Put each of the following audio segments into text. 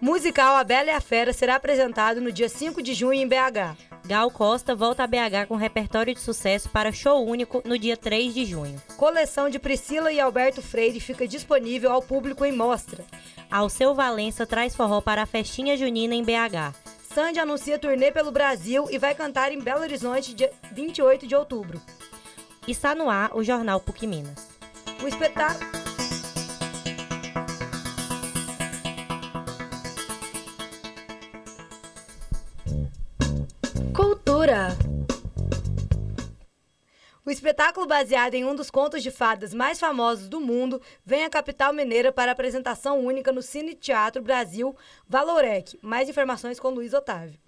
Musical A Bela e a Fera será apresentado no dia 5 de junho em BH. Gal Costa volta a BH com repertório de sucesso para show único no dia 3 de junho. Coleção de Priscila e Alberto Freire fica disponível ao público em mostra. Alceu Valença traz forró para a festinha junina em BH. Sandy anuncia turnê pelo Brasil e vai cantar em Belo Horizonte dia 28 de outubro. Está no ar o jornal PUC Minas. O espetáculo Cultura. O espetáculo baseado em um dos contos de fadas mais famosos do mundo vem à capital mineira para apresentação única no Cine Teatro Brasil Valorec. Mais informações com Luiz Otávio.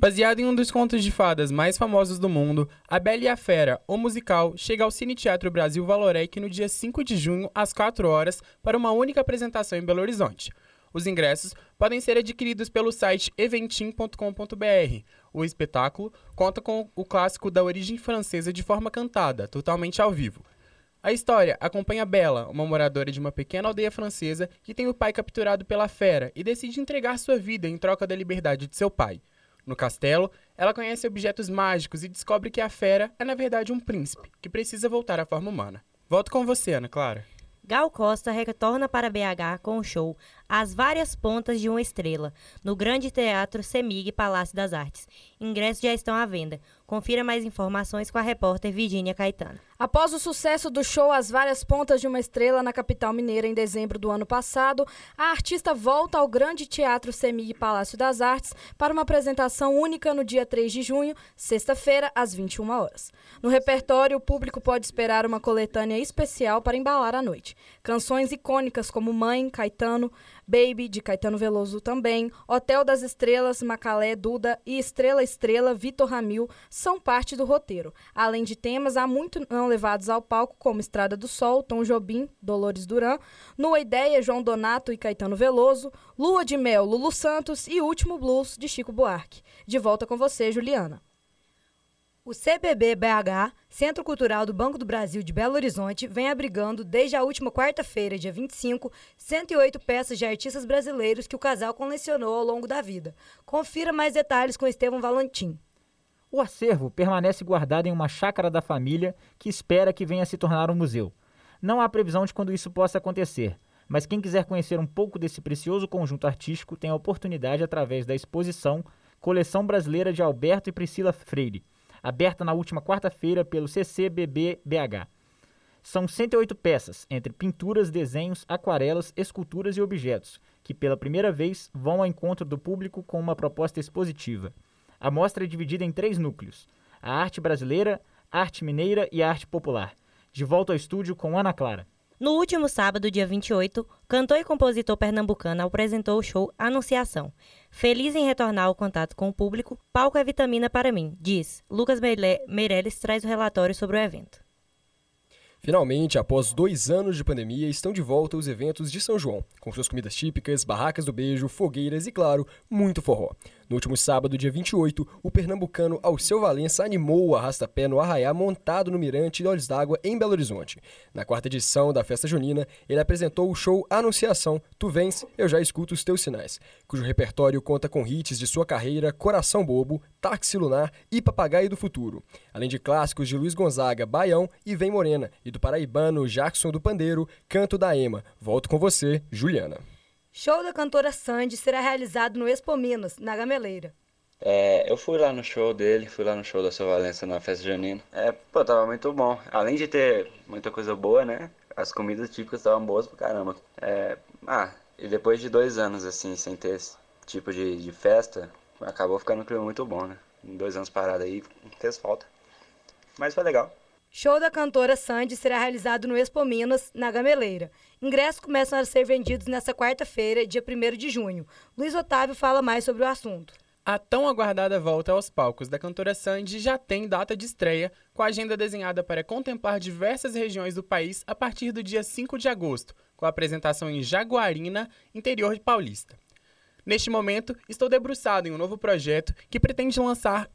Baseado em um dos contos de fadas mais famosos do mundo, A Bela e a Fera, o musical, chega ao Cine Teatro Brasil Valorec no dia 5 de junho, às 4 horas, para uma única apresentação em Belo Horizonte. Os ingressos podem ser adquiridos pelo site eventim.com.br. O espetáculo conta com o clássico da origem francesa de forma cantada, totalmente ao vivo. A história acompanha Bela, uma moradora de uma pequena aldeia francesa que tem o pai capturado pela fera e decide entregar sua vida em troca da liberdade de seu pai. No castelo, ela conhece objetos mágicos e descobre que a fera é na verdade um príncipe, que precisa voltar à forma humana. Volto com você, Ana Clara. Gal Costa retorna para BH com o show As Várias Pontas de uma Estrela, no Grande Teatro Semig Palácio das Artes. Ingressos já estão à venda. Confira mais informações com a repórter Virginia Caetano. Após o sucesso do show As Várias Pontas de uma Estrela na capital mineira em dezembro do ano passado, a artista volta ao Grande Teatro Semig Palácio das Artes para uma apresentação única no dia 3 de junho, sexta-feira, às 21 horas. No repertório, o público pode esperar uma coletânea especial para embalar a noite. Canções icônicas como Mãe, Caetano, Baby, de Caetano Veloso também, Hotel das Estrelas, Macalé, Duda e Estrela Estrela, Vitor Ramil, são parte do roteiro. Além de temas há muito não levados ao palco, como Estrada do Sol, Tom Jobim, Dolores Duran, Nua Ideia, João Donato e Caetano Veloso, Lua de Mel, Lulu Santos e Último Blues, de Chico Buarque. De volta com você, Juliana. O CBB BH, Centro Cultural do Banco do Brasil de Belo Horizonte, vem abrigando desde a última quarta-feira, dia 25, 108 peças de artistas brasileiros que o casal colecionou ao longo da vida. Confira mais detalhes com Estevão Valentim. O acervo permanece guardado em uma chácara da família que espera que venha a se tornar um museu. Não há previsão de quando isso possa acontecer, mas quem quiser conhecer um pouco desse precioso conjunto artístico tem a oportunidade através da exposição Coleção Brasileira de Alberto e Priscila Freire aberta na última quarta-feira pelo CCBB-BH. São 108 peças, entre pinturas, desenhos, aquarelas, esculturas e objetos, que pela primeira vez vão ao encontro do público com uma proposta expositiva. A mostra é dividida em três núcleos: a arte brasileira, a arte mineira e a arte popular. De volta ao estúdio com Ana Clara. No último sábado, dia 28, cantor e compositor pernambucano apresentou o show Anunciação. Feliz em retornar ao contato com o público, palco é vitamina para mim, diz. Lucas Meirelles traz o relatório sobre o evento. Finalmente, após dois anos de pandemia, estão de volta os eventos de São João, com suas comidas típicas, barracas do beijo, fogueiras e, claro, muito forró. No último sábado, dia 28, o pernambucano Alceu Valença animou o arrasta-pé no arraiá montado no Mirante de Olhos d'Água, em Belo Horizonte. Na quarta edição da festa junina, ele apresentou o show Anunciação, Tu Vens, Eu Já Escuto Os Teus Sinais, cujo repertório conta com hits de sua carreira Coração Bobo, Táxi Lunar e Papagaio do Futuro, além de clássicos de Luiz Gonzaga, Baião e Vem Morena, e do paraibano Jackson do Pandeiro, Canto da Ema. Volto com você, Juliana. Show da cantora Sandy será realizado no Expo Minas, na Gameleira. É, eu fui lá no show dele, fui lá no show da sua Valença na festa junina. É, pô, tava muito bom. Além de ter muita coisa boa, né? As comidas típicas estavam boas pra caramba. É, ah, e depois de dois anos, assim, sem ter esse tipo de, de festa, acabou ficando um clima muito bom, né? Dois anos parado aí, fez falta. Mas foi legal. Show da cantora Sandy será realizado no Expo Minas, na Gameleira. Ingressos começam a ser vendidos nesta quarta-feira, dia 1 de junho. Luiz Otávio fala mais sobre o assunto. A tão aguardada volta aos palcos da cantora Sandy já tem data de estreia, com a agenda desenhada para contemplar diversas regiões do país a partir do dia 5 de agosto, com a apresentação em Jaguarina, interior de Paulista. Neste momento, estou debruçado em um novo projeto que pretende lançar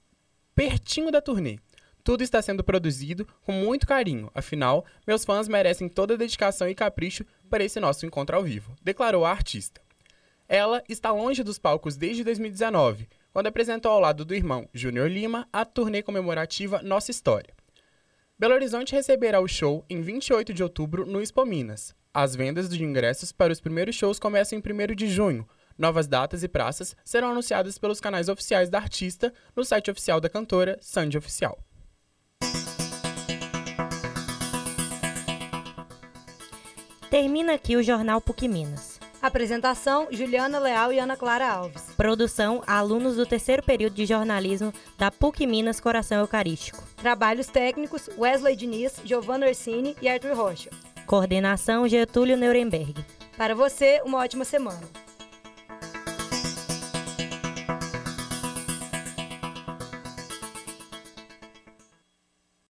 pertinho da turnê. Tudo está sendo produzido com muito carinho, afinal, meus fãs merecem toda a dedicação e capricho para esse nosso encontro ao vivo, declarou a artista. Ela está longe dos palcos desde 2019, quando apresentou ao lado do irmão Júnior Lima a turnê comemorativa Nossa História. Belo Horizonte receberá o show em 28 de outubro no Expo Minas. As vendas de ingressos para os primeiros shows começam em 1 de junho. Novas datas e praças serão anunciadas pelos canais oficiais da artista no site oficial da cantora, Sandy Oficial. Termina aqui o Jornal PUC Minas. Apresentação: Juliana Leal e Ana Clara Alves. Produção: alunos do terceiro período de jornalismo da PUC Minas Coração Eucarístico. Trabalhos técnicos: Wesley Diniz, Giovanna Orsini e Arthur Rocha. Coordenação: Getúlio Nuremberg. Para você, uma ótima semana.